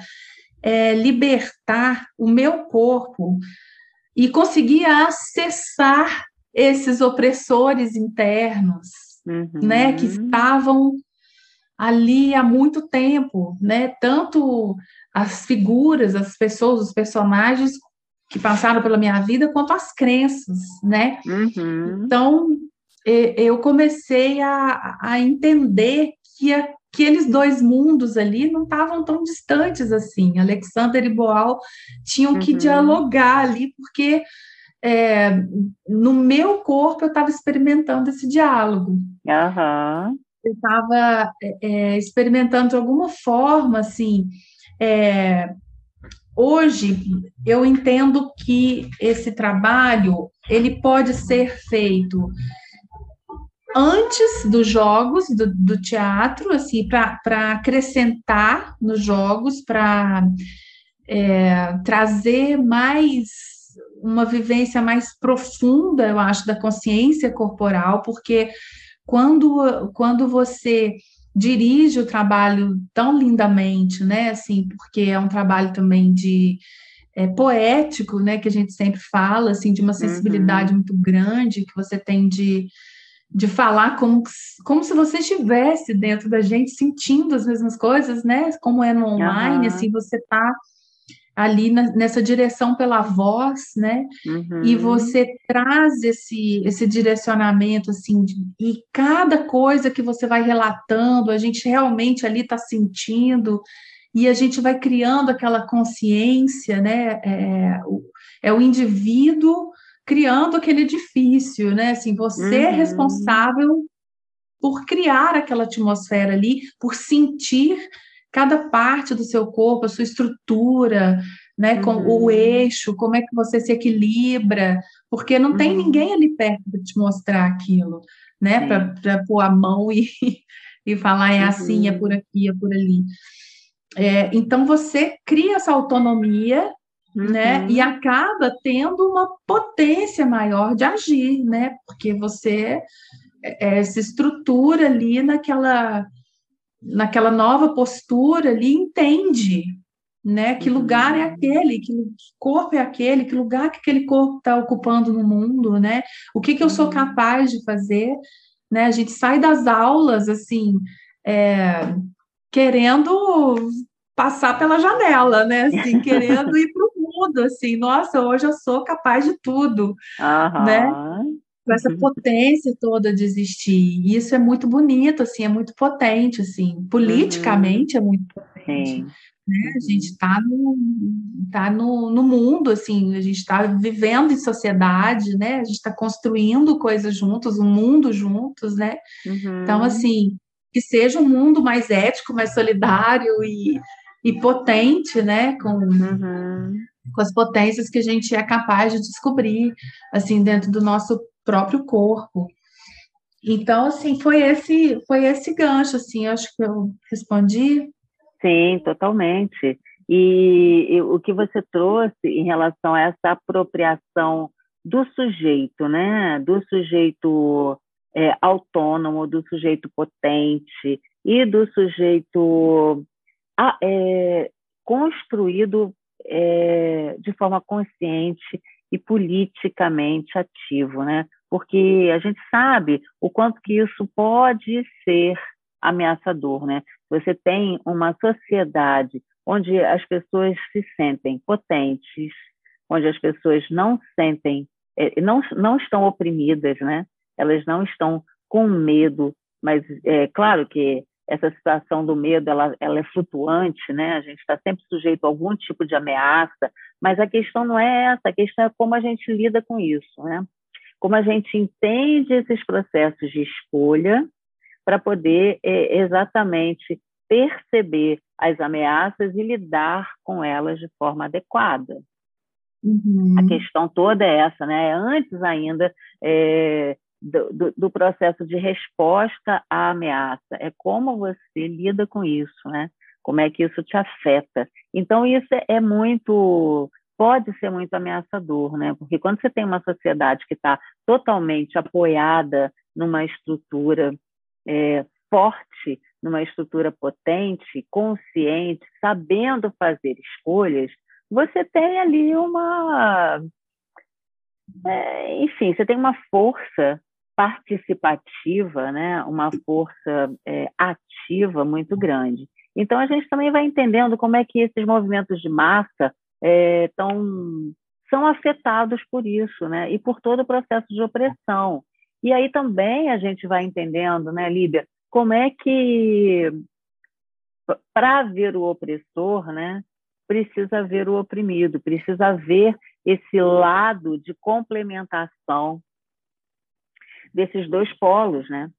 é, libertar o meu corpo e conseguia acessar esses opressores internos, uhum. né, que estavam ali há muito tempo, né, tanto as figuras, as pessoas, os personagens que passaram pela minha vida, quanto as crenças, né? Uhum. Então, eu comecei a, a entender que aqueles dois mundos ali não estavam tão distantes assim. Alexander e Boal tinham que uhum. dialogar ali, porque é, no meu corpo eu estava experimentando esse diálogo. Uhum. Eu estava é, é, experimentando de alguma forma, assim, é, hoje eu entendo que esse trabalho ele pode ser feito antes dos jogos do, do teatro, assim, para acrescentar nos jogos, para é, trazer mais uma vivência mais profunda, eu acho, da consciência corporal, porque quando, quando você dirige o trabalho tão lindamente, né? Assim, porque é um trabalho também de é, poético, né? Que a gente sempre fala, assim, de uma sensibilidade uhum. muito grande que você tem de, de falar como, como se você estivesse dentro da gente, sentindo as mesmas coisas, né? Como é no online, uhum. assim, você está ali na, nessa direção pela voz, né? Uhum. E você traz esse, esse direcionamento, assim, de, e cada coisa que você vai relatando, a gente realmente ali está sentindo, e a gente vai criando aquela consciência, né? É, é o indivíduo criando aquele edifício, né? Assim, você é uhum. é responsável por criar aquela atmosfera ali, por sentir cada parte do seu corpo, a sua estrutura, né, com uhum. o eixo, como é que você se equilibra, porque não tem uhum. ninguém ali perto para te mostrar aquilo, né, para pôr a mão e, e falar é assim, é uhum. por aqui, é por ali. É, então você cria essa autonomia, né, e uhum. acaba tendo uma potência maior de agir, né, porque você é, é se estrutura ali naquela naquela nova postura ali, entende né? Que lugar é uhum. aquele, que corpo é aquele, que lugar que aquele corpo está ocupando no mundo, né? O que, que eu sou uhum. capaz de fazer, né? A gente sai das aulas assim, é, querendo passar pela janela, né? Assim, querendo ir para o mundo, assim, nossa, hoje eu sou capaz de tudo, uhum. né? Com essa uhum. potência toda de existir. E isso é muito bonito, assim, é muito potente, assim, politicamente uhum. é muito potente. Né? A gente está no, tá no, no mundo, assim, a gente está vivendo em sociedade, né? A gente está construindo coisas juntos, um mundo juntos, né? Uhum. Então, assim, que seja um mundo mais ético, mais solidário e, e potente, né? Com, uhum. com as potências que a gente é capaz de descobrir, assim, dentro do nosso próprio corpo. Então, assim, foi esse, foi esse gancho, assim, acho que eu respondi. Sim, totalmente. E, e, o que você trouxe em relação a essa apropriação do sujeito, né? Do sujeito é, autônomo, do sujeito potente e do sujeito é, construído é, de forma consciente e politicamente ativo, né? Porque a gente sabe o quanto que isso pode ser ameaçador, né? Você tem uma sociedade onde as pessoas se sentem potentes, onde as pessoas não sentem, é, não, não estão oprimidas, né? Elas não estão com medo, mas é claro que essa situação do medo ela, ela é flutuante, né? A gente está sempre sujeito a algum tipo de ameaça, mas a questão não é essa, a questão é como a gente lida com isso, né? Como a gente entende esses processos de escolha para poder é, exatamente perceber as ameaças e lidar com elas de forma adequada. Uhum. A questão toda é essa, né? É antes ainda é, do, do, processo de resposta à ameaça. É como você lida com isso, né? Como é que isso te afeta. Então, isso é, muito. Pode ser muito ameaçador, né? Porque quando você tem uma sociedade que está totalmente apoiada numa estrutura é, forte, numa estrutura potente, consciente, sabendo fazer escolhas, você tem ali uma. É, enfim, você tem uma força participativa, né, uma força é, ativa muito grande. Então a gente também vai entendendo como é que esses movimentos de massa é, tão, são afetados por isso, né, e por todo o processo de opressão. E aí também a gente vai entendendo, né, Líbia, como é que para ver o opressor, né, precisa ver o oprimido, precisa ver esse lado de complementação desses dois polos, né?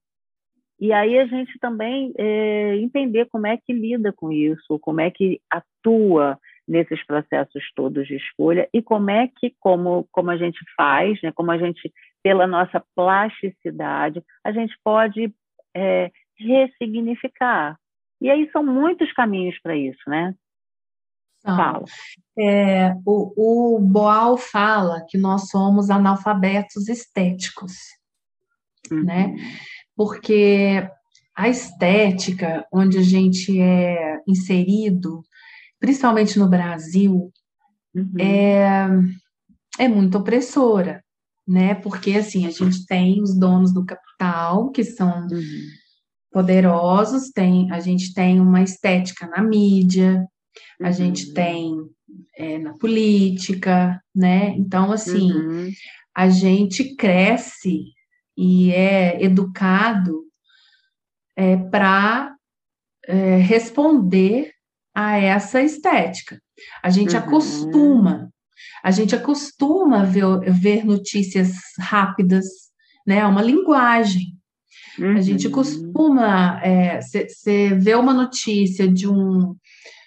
E aí a gente também é, entender como é que lida com isso, como é que atua nesses processos todos de escolha e como é que, como, como a gente faz, né, como a gente, pela nossa plasticidade, a gente pode é, ressignificar. E aí são muitos caminhos para isso, né? Fala. É, o, o Boal fala que nós somos analfabetos estéticos né? Porque a estética onde a gente é inserido, principalmente no Brasil, uhum. é, é muito opressora, né? Porque assim, a gente tem os donos do capital, que são uhum. poderosos, tem, a gente tem uma estética na mídia, a gente uhum. tem é, na política, né? Então, assim, uhum. a gente cresce e é educado é, para é, responder a essa estética. A gente uhum. acostuma, a gente acostuma ver, ver notícias rápidas, né? É uma linguagem. Uhum. A gente uhum. costuma, você é, vê uma notícia de um,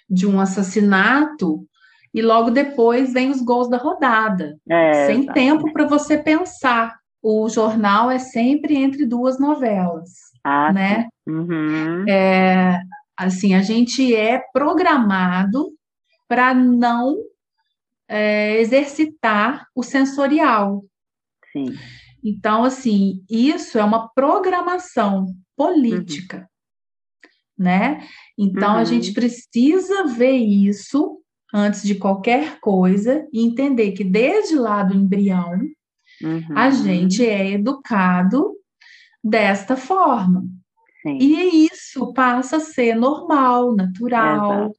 de um assassinato e logo depois vem os gols da rodada, é, sem exatamente. tempo para você pensar o jornal é sempre entre duas novelas, ah, né? Uhum. É, assim, a gente é programado para não é, exercitar o sensorial. Sim. Então, assim, isso é uma programação política, uhum. né? Então, uhum. a gente precisa ver isso antes de qualquer coisa e entender que desde lá do embrião Uhum. A gente é educado desta forma. Sim. E isso passa a ser normal, natural.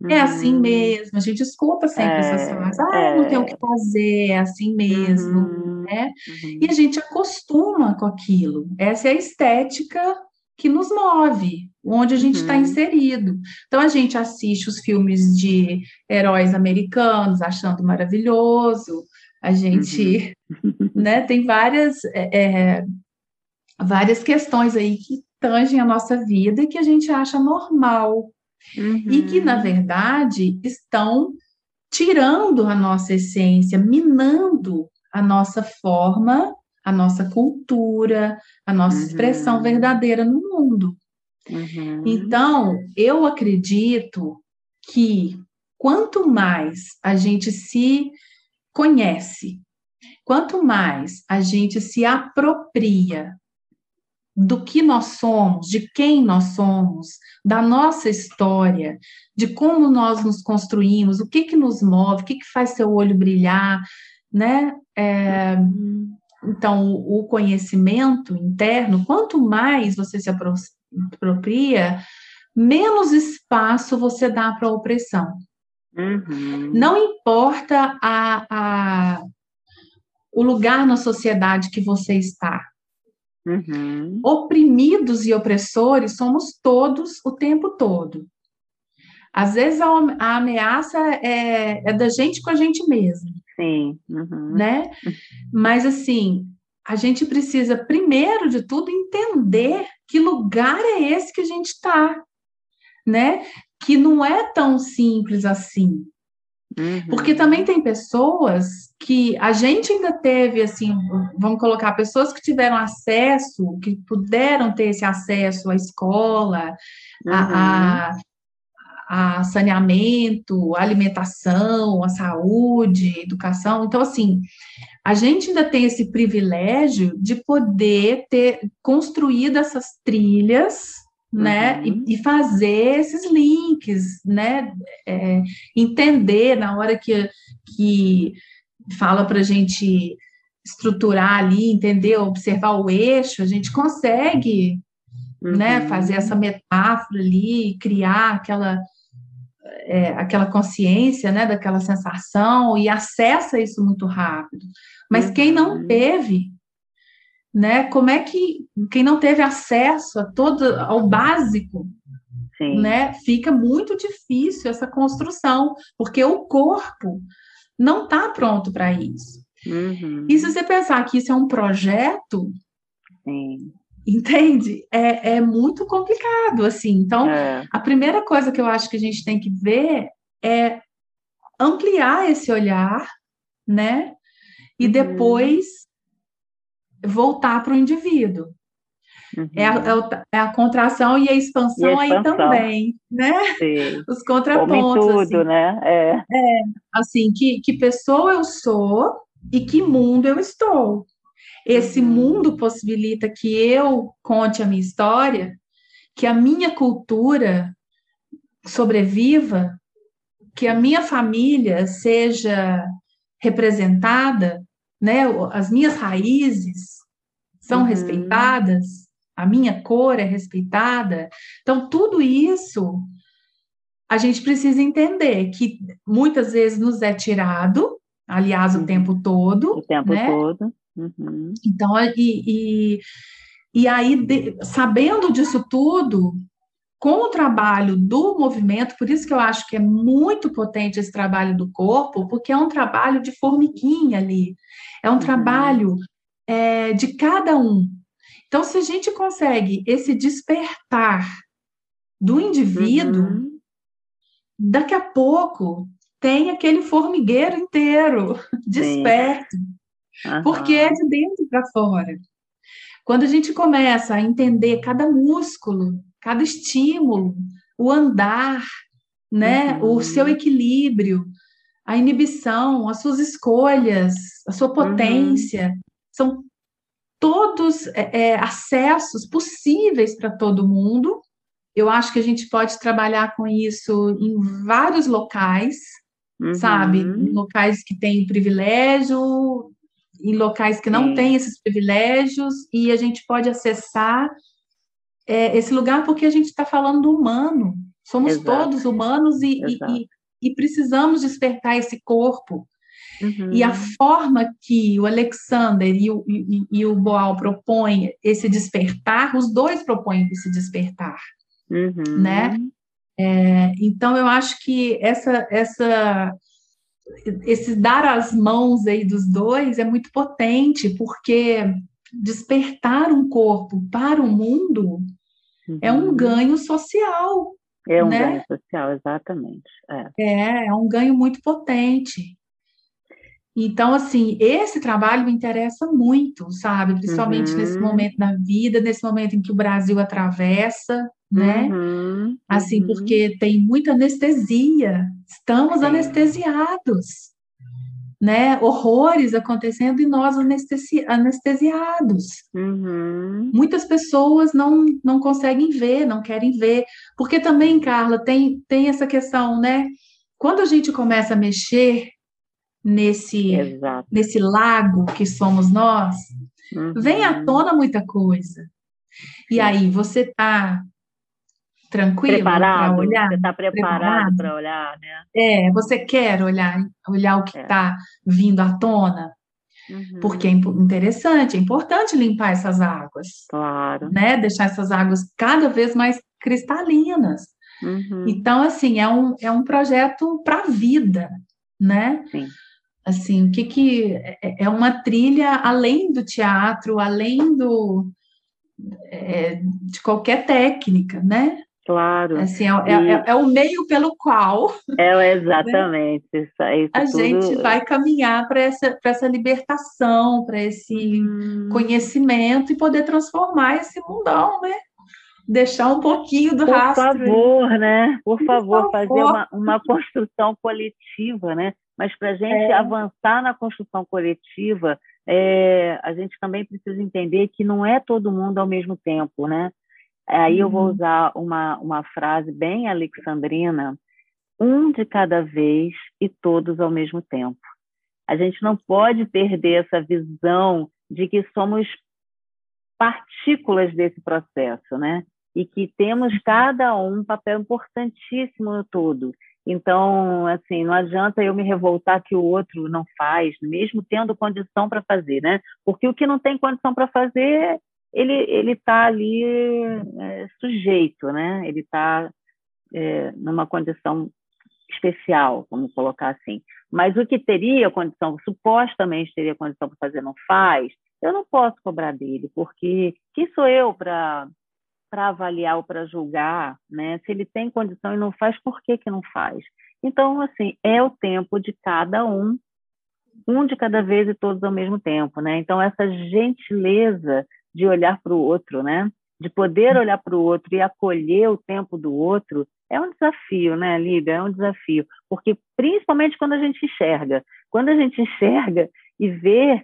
Uhum. É assim uhum. mesmo, a gente escuta sempre é, essas frases, ah, é. não tem o que fazer, é assim mesmo, uhum. né? Uhum. E a gente acostuma com aquilo. Essa é a estética que nos move, onde a gente está uhum. inserido. Então a gente assiste os filmes de heróis americanos, achando maravilhoso, a gente uhum. Né, tem várias, é, é, várias questões aí que tangem a nossa vida e que a gente acha normal. Uhum. E que, na verdade, estão tirando a nossa essência, minando a nossa forma, a nossa cultura, a nossa uhum. expressão verdadeira no mundo. Uhum. Então, eu acredito que quanto mais a gente se conhece. Quanto mais a gente se apropria do que nós somos, de quem nós somos, da nossa história, de como nós nos construímos, o que que nos move, o que que faz seu olho brilhar, né? É, então, o conhecimento interno, quanto mais você se apropria, menos espaço você dá para a opressão. Uhum. Não importa a, a, o lugar na sociedade que você está. Uhum. Oprimidos e opressores somos todos o tempo todo. Às vezes a, a ameaça é, é, da gente com a gente mesmo. Sim. Uhum. Né? Mas assim, a gente precisa, primeiro de tudo, entender que lugar é esse que a gente está. Né? Que não é tão simples assim. Uhum. Porque também tem pessoas que a gente ainda teve, assim, vamos colocar, pessoas que tiveram acesso, que puderam ter esse acesso à escola, uhum. a, a, a, saneamento, a alimentação, a saúde, educação. Então, assim, a gente ainda tem esse privilégio de poder ter construído essas trilhas né? Uhum. E, e, fazer esses links, né? É, entender na hora que, que fala para a gente estruturar ali, entender, observar o eixo, a gente consegue, né, uhum. né? Fazer essa metáfora ali, criar aquela é, aquela consciência, né? Daquela sensação e acessa isso muito rápido. Mas uhum. quem não uhum. teve né? Como é que quem não teve acesso a todo ao básico, Sim. né? Fica muito difícil essa construção, porque o corpo não está pronto para isso. Uhum. E se você pensar que isso é um projeto, Sim. entende? É, é muito complicado, assim. Então, é. a primeira coisa que eu acho que a gente tem que ver é ampliar esse olhar, né? E uhum. depois voltar para o indivíduo. Uhum. É, a, é, a, contração e a expansão, e a expansão. aí também, né? Sim. Os contrapontos. tudo, assim. né? É. é, assim, que, que pessoa eu sou e que mundo eu estou. Esse uhum. mundo possibilita que eu conte a minha história, que a minha cultura sobreviva, que a minha família seja representada, né? As minhas raízes, são uhum. respeitadas, a minha cor é respeitada. Então, tudo isso a gente precisa entender que muitas vezes nos é tirado, aliás, o uhum. tempo todo. O tempo né? todo. Uhum. Então, e, e, e aí, de, sabendo disso tudo, com o trabalho do movimento, por isso que eu acho que é muito potente esse trabalho do corpo, porque é um trabalho de formiguinha ali, é um uhum. trabalho é, de cada um. Então, se a gente consegue esse despertar do indivíduo, uhum. daqui a pouco tem aquele formigueiro inteiro desperto, uhum. porque é de dentro para fora. Quando a gente começa a entender cada músculo, cada estímulo, o andar, né, uhum. o seu equilíbrio, a inibição, as suas escolhas, a sua potência, uhum são todos é, é, acessos possíveis para todo mundo. Eu acho que a gente pode trabalhar com isso em vários locais, uhum. sabe? Em locais que têm privilégio, em locais que não têm esses privilégios, e a gente pode acessar é, esse lugar porque a gente está falando do humano. Somos Exato. todos humanos e, e, e, e precisamos despertar esse corpo Uhum. E a forma que o Alexander e o, e, e o Boal propõem esse despertar, os dois propõem esse despertar, uhum. né? É, então, eu acho que essa, essa, esse dar as mãos aí dos dois é muito potente, porque despertar um corpo para o mundo uhum. é um uhum. ganho social. É um né? ganho social, exatamente. É. é, é um ganho muito potente. Então, assim, esse trabalho me interessa muito, sabe? Principalmente uhum. nesse momento da vida, nesse momento em que o Brasil atravessa, né? Uhum. Assim, uhum. porque tem muita anestesia, estamos anestesiados. né, horrores acontecendo e nós anestesi anestesiados. Uhum. Muitas pessoas não, não conseguem ver, não querem ver, porque também, Carla, tem, tem essa questão, né? Quando a gente começa a mexer nesse, nesse lago que somos nós, uhum. vem à tona muita coisa. E aí, você está tranquilo para olhar? Você está preparado para olhar, né? É, você quer olhar, olhar o que está é. vindo à tona. Uhum. Porque é interessante, é importante limpar essas águas. Claro. Né? Deixar essas águas cada vez mais cristalinas. Uhum. Então, assim, é um, é um projeto para a vida, né? Sim. Assim, o que que... É, é uma trilha além do teatro, além do... É, de qualquer técnica, né? Claro. Assim, é, é, é, é, o meio pelo qual. É exatamente. Né? Isso, isso a tudo... gente vai caminhar para essa, essa libertação, para esse hum. conhecimento e poder transformar esse mundão, né? Deixar um pouquinho do Por rastro. Por favor, né? Por, Por favor, favor, fazer uma, uma construção coletiva, né? Mas para a gente é. avançar na construção coletiva, é, a gente também precisa entender que não é todo mundo ao mesmo tempo, né? Aí eu vou uhum. usar uma, uma frase bem alexandrina: um de cada vez e todos ao mesmo tempo. A gente não pode perder essa visão de que somos partículas desse processo, né? E que temos uhum. cada um um papel importantíssimo no todo. Então, assim, não adianta eu me revoltar que o outro não faz, mesmo tendo condição para fazer, né? Porque o que não tem condição para fazer, ele ele está ali é, sujeito, né? Ele está é, numa condição especial, vamos colocar assim. Mas o que teria condição, supostamente teria condição para fazer, não faz, eu não posso cobrar dele, porque quem sou eu para para avaliar ou para julgar, né? Se ele tem condição e não faz, por que que não faz? Então, assim, é o tempo de cada um, um de cada vez e todos ao mesmo tempo, né? Então, essa gentileza de olhar para o outro, né? De poder olhar para o outro e acolher o tempo do outro é um desafio, né, Líbia? É um desafio, porque principalmente quando a gente enxerga, quando a gente enxerga e vê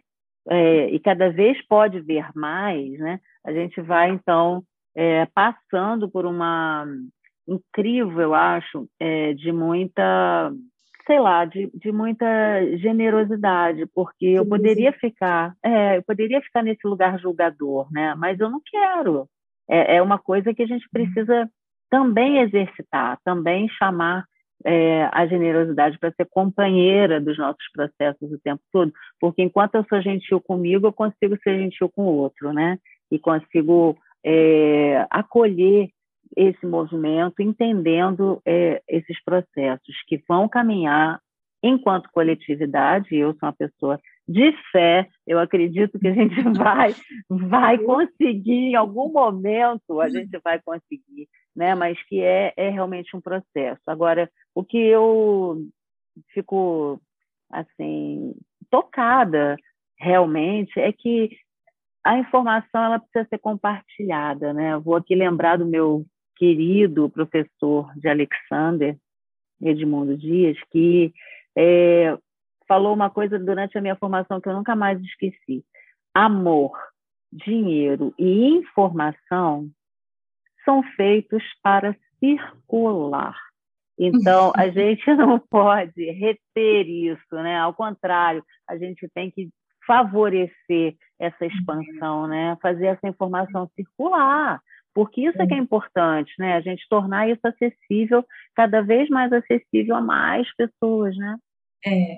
é, e cada vez pode ver mais, né? A gente vai então é, passando por uma incrível, eu acho, é, de muita sei lá, de, de muita generosidade, porque eu poderia ficar, é, eu poderia ficar nesse lugar julgador, né? Mas eu não quero. É, é uma coisa que a gente precisa também exercitar, também chamar é, a generosidade para ser companheira dos nossos processos o tempo todo, porque enquanto eu sou gentil comigo, eu consigo ser gentil com o outro, né? E consigo é, acolher esse movimento, entendendo é, esses processos que vão caminhar enquanto coletividade. Eu sou uma pessoa de fé, eu acredito que a gente vai, vai conseguir, em algum momento a gente vai conseguir, né? mas que é, é realmente um processo. Agora, o que eu fico assim tocada realmente é que a informação ela precisa ser compartilhada, né? Eu vou aqui lembrar do meu querido professor de Alexander, Edmundo Dias, que é, falou uma coisa durante a minha formação que eu nunca mais esqueci. Amor, dinheiro e informação são feitos para circular. Então, a gente não pode reter isso, né? Ao contrário, a gente tem que favorecer essa expansão, né? Fazer essa informação circular, porque isso é que é importante, né? A gente tornar isso acessível, cada vez mais acessível a mais pessoas, né? É,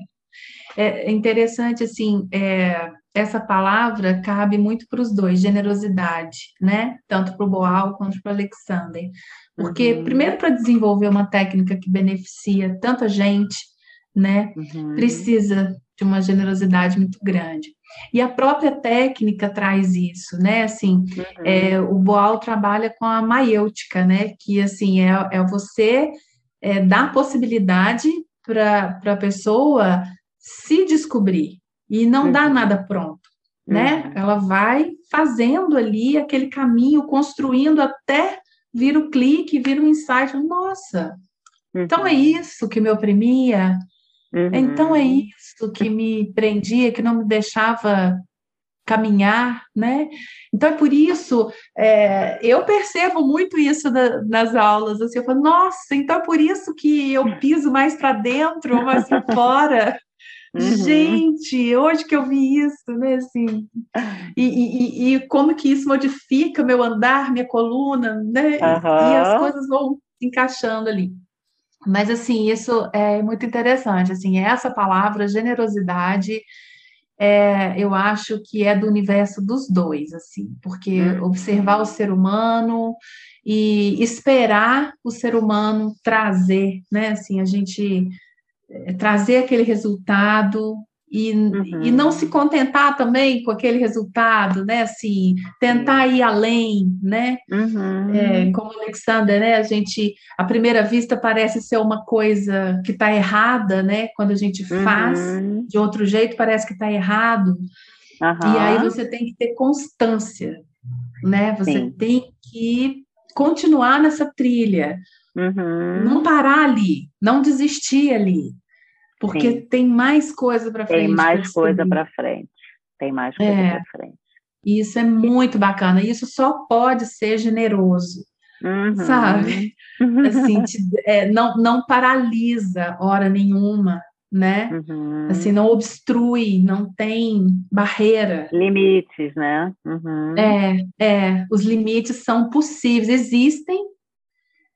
é interessante, assim, é, essa palavra cabe muito para os dois, generosidade, né? Tanto para o Boal quanto para o Alexander. Porque, uhum. primeiro, para desenvolver uma técnica que beneficia tanta gente, né? Uhum. Precisa de uma generosidade muito grande. E a própria técnica traz isso, né? Assim, uhum. é, o Boal trabalha com a maiêutica, né? Que assim é, é você é, dar possibilidade para a pessoa se descobrir e não uhum. dar nada pronto, né? Uhum. Ela vai fazendo ali aquele caminho, construindo até vir o clique, vir o insight. Nossa, então é uhum. isso que me oprimia, Uhum. Então é isso que me prendia, que não me deixava caminhar, né? Então é por isso é, eu percebo muito isso da, nas aulas. Assim, eu falo, nossa, então é por isso que eu piso mais para dentro ou mais para fora. Uhum. Gente, hoje que eu vi isso, né? Assim, e, e, e, como que isso modifica meu andar, minha coluna, né? Uhum. E as coisas vão se encaixando ali. Mas assim, isso é muito interessante. Assim, essa palavra generosidade é, eu acho que é do universo dos dois, assim, porque uhum. observar o ser humano e esperar o ser humano trazer, né? Assim, a gente é, trazer aquele resultado e, uhum. e não se contentar também com aquele resultado, né? Assim, tentar ir além, né? Uhum. É, como o Alexander, né? A gente, à primeira vista, parece ser uma coisa que está errada, né? Quando a gente faz uhum. de outro jeito, parece que está errado. E aí você tem que ter constância, né? Você Sim. tem que continuar nessa trilha. Uhum. Não parar ali, não desistir ali, porque Sim. tem mais coisa para frente. Tem mais coisa para frente. Tem mais coisa é. para frente. E isso é muito bacana. Isso só pode ser generoso. Uhum. Sabe? Assim, te, é, não, não paralisa hora nenhuma, né? Uhum. Assim, não obstrui, não tem barreira. Limites, né? Uhum. É, é. Os limites são possíveis, existem,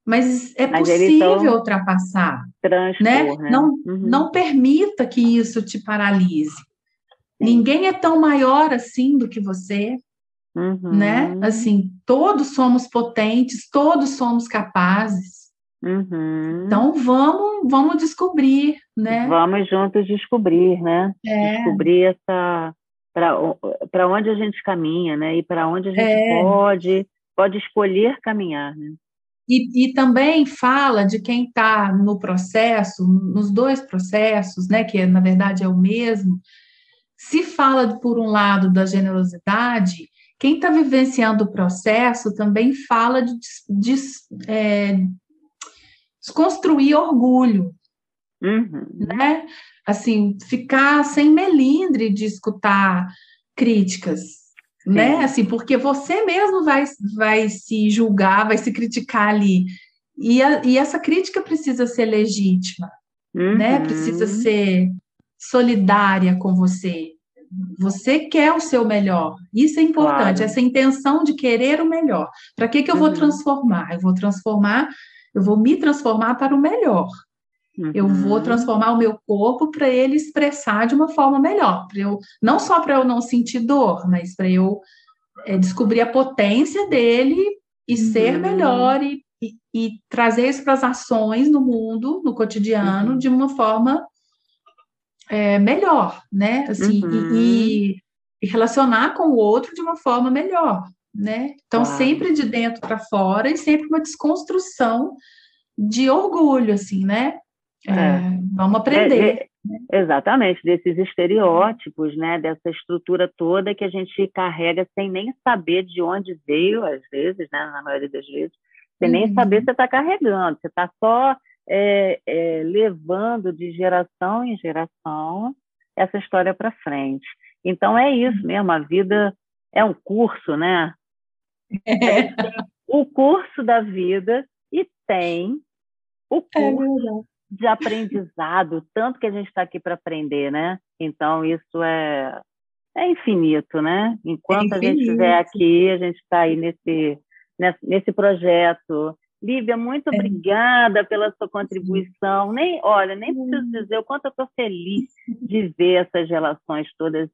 mas é mas possível ultrapassar. Né? né? Não, uhum. não permita que isso te paralise. Sim. Ninguém é tão maior assim do que você, uhum. né? Assim, todos somos potentes, todos somos capazes. Uhum. Então vamos, vamos descobrir, né? Vamos juntos descobrir, né? É. Descobrir essa para onde a gente caminha, né? E para onde a gente é. pode pode escolher caminhar, né? E, e também fala de quem está no processo, nos dois processos, né, que na verdade é o mesmo. Se fala, por um lado, da generosidade, quem está vivenciando o processo também fala de, de é, desconstruir orgulho, uhum. né? Assim, ficar sem melindre de escutar críticas, né? Assim, porque você mesmo vai, vai se julgar, vai se criticar ali. E, a, e essa crítica precisa ser legítima, né? uhum. né? Precisa ser solidária com você. Você quer o seu melhor. Isso é importante, claro. essa intenção de querer o melhor. Para que, que eu uhum. vou transformar? Eu vou transformar, eu vou me transformar para o melhor. Uhum. Eu vou uhum. transformar o meu corpo para ele expressar de uma forma melhor, para eu não só para eu não sentir dor, mas para eu é, descobrir a potência dele e uhum. ser melhor e, e, e, trazer isso para as ações no mundo, no cotidiano, uhum. de uma forma é, melhor, né? Assim, e, uhum. e, relacionar com o outro de uma forma melhor, né? Então, sempre de dentro para fora e sempre uma desconstrução de orgulho, assim, né? É, é, vamos aprender. É, é, exatamente, desses estereótipos, né, dessa estrutura toda que a gente carrega sem nem saber de onde veio, às vezes, né, na maioria das vezes, sem uhum. nem saber se você está carregando, você está só é, é, levando de geração em geração essa história para frente. Então é isso mesmo, a vida é um curso, né? o curso da vida e tem o curso de aprendizado, tanto que a gente está aqui para aprender, né? Então, isso é, é infinito, né? Enquanto é infinito. a gente estiver aqui, a gente está aí nesse, nesse projeto. Lívia, muito é. obrigada pela sua contribuição. Nem, olha, nem preciso dizer o quanto eu estou feliz de ver essas relações todas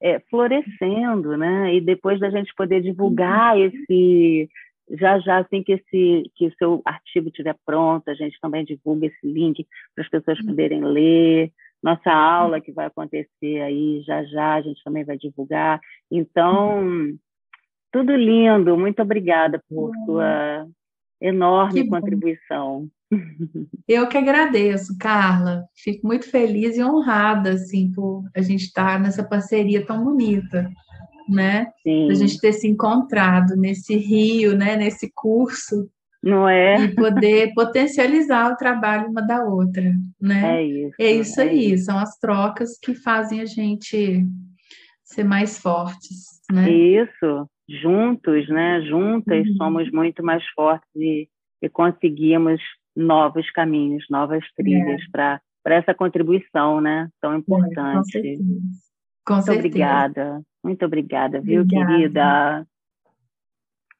é, florescendo, né? E depois da gente poder divulgar esse já já assim que esse que o seu artigo estiver pronto, a gente também divulga esse link para as pessoas poderem ler. Nossa aula que vai acontecer aí já já a gente também vai divulgar. Então, tudo lindo. Muito obrigada por sua enorme contribuição. Eu que agradeço, Carla. Fico muito feliz e honrada assim por a gente estar nessa parceria tão bonita né? Sim. A gente ter se encontrado nesse rio, né? Nesse curso, Não é? E poder potencializar o trabalho uma da outra, né? É isso. É isso é aí, isso. são as trocas que fazem a gente ser mais fortes, né? Isso, juntos, né? Juntas Uhum. somos muito mais fortes e, e conseguimos novos caminhos, novas trilhas para para essa contribuição, né? Tão É, importante. certeza. Com Muito certeza. obrigada, muito obrigada, viu, Obrigada. querida?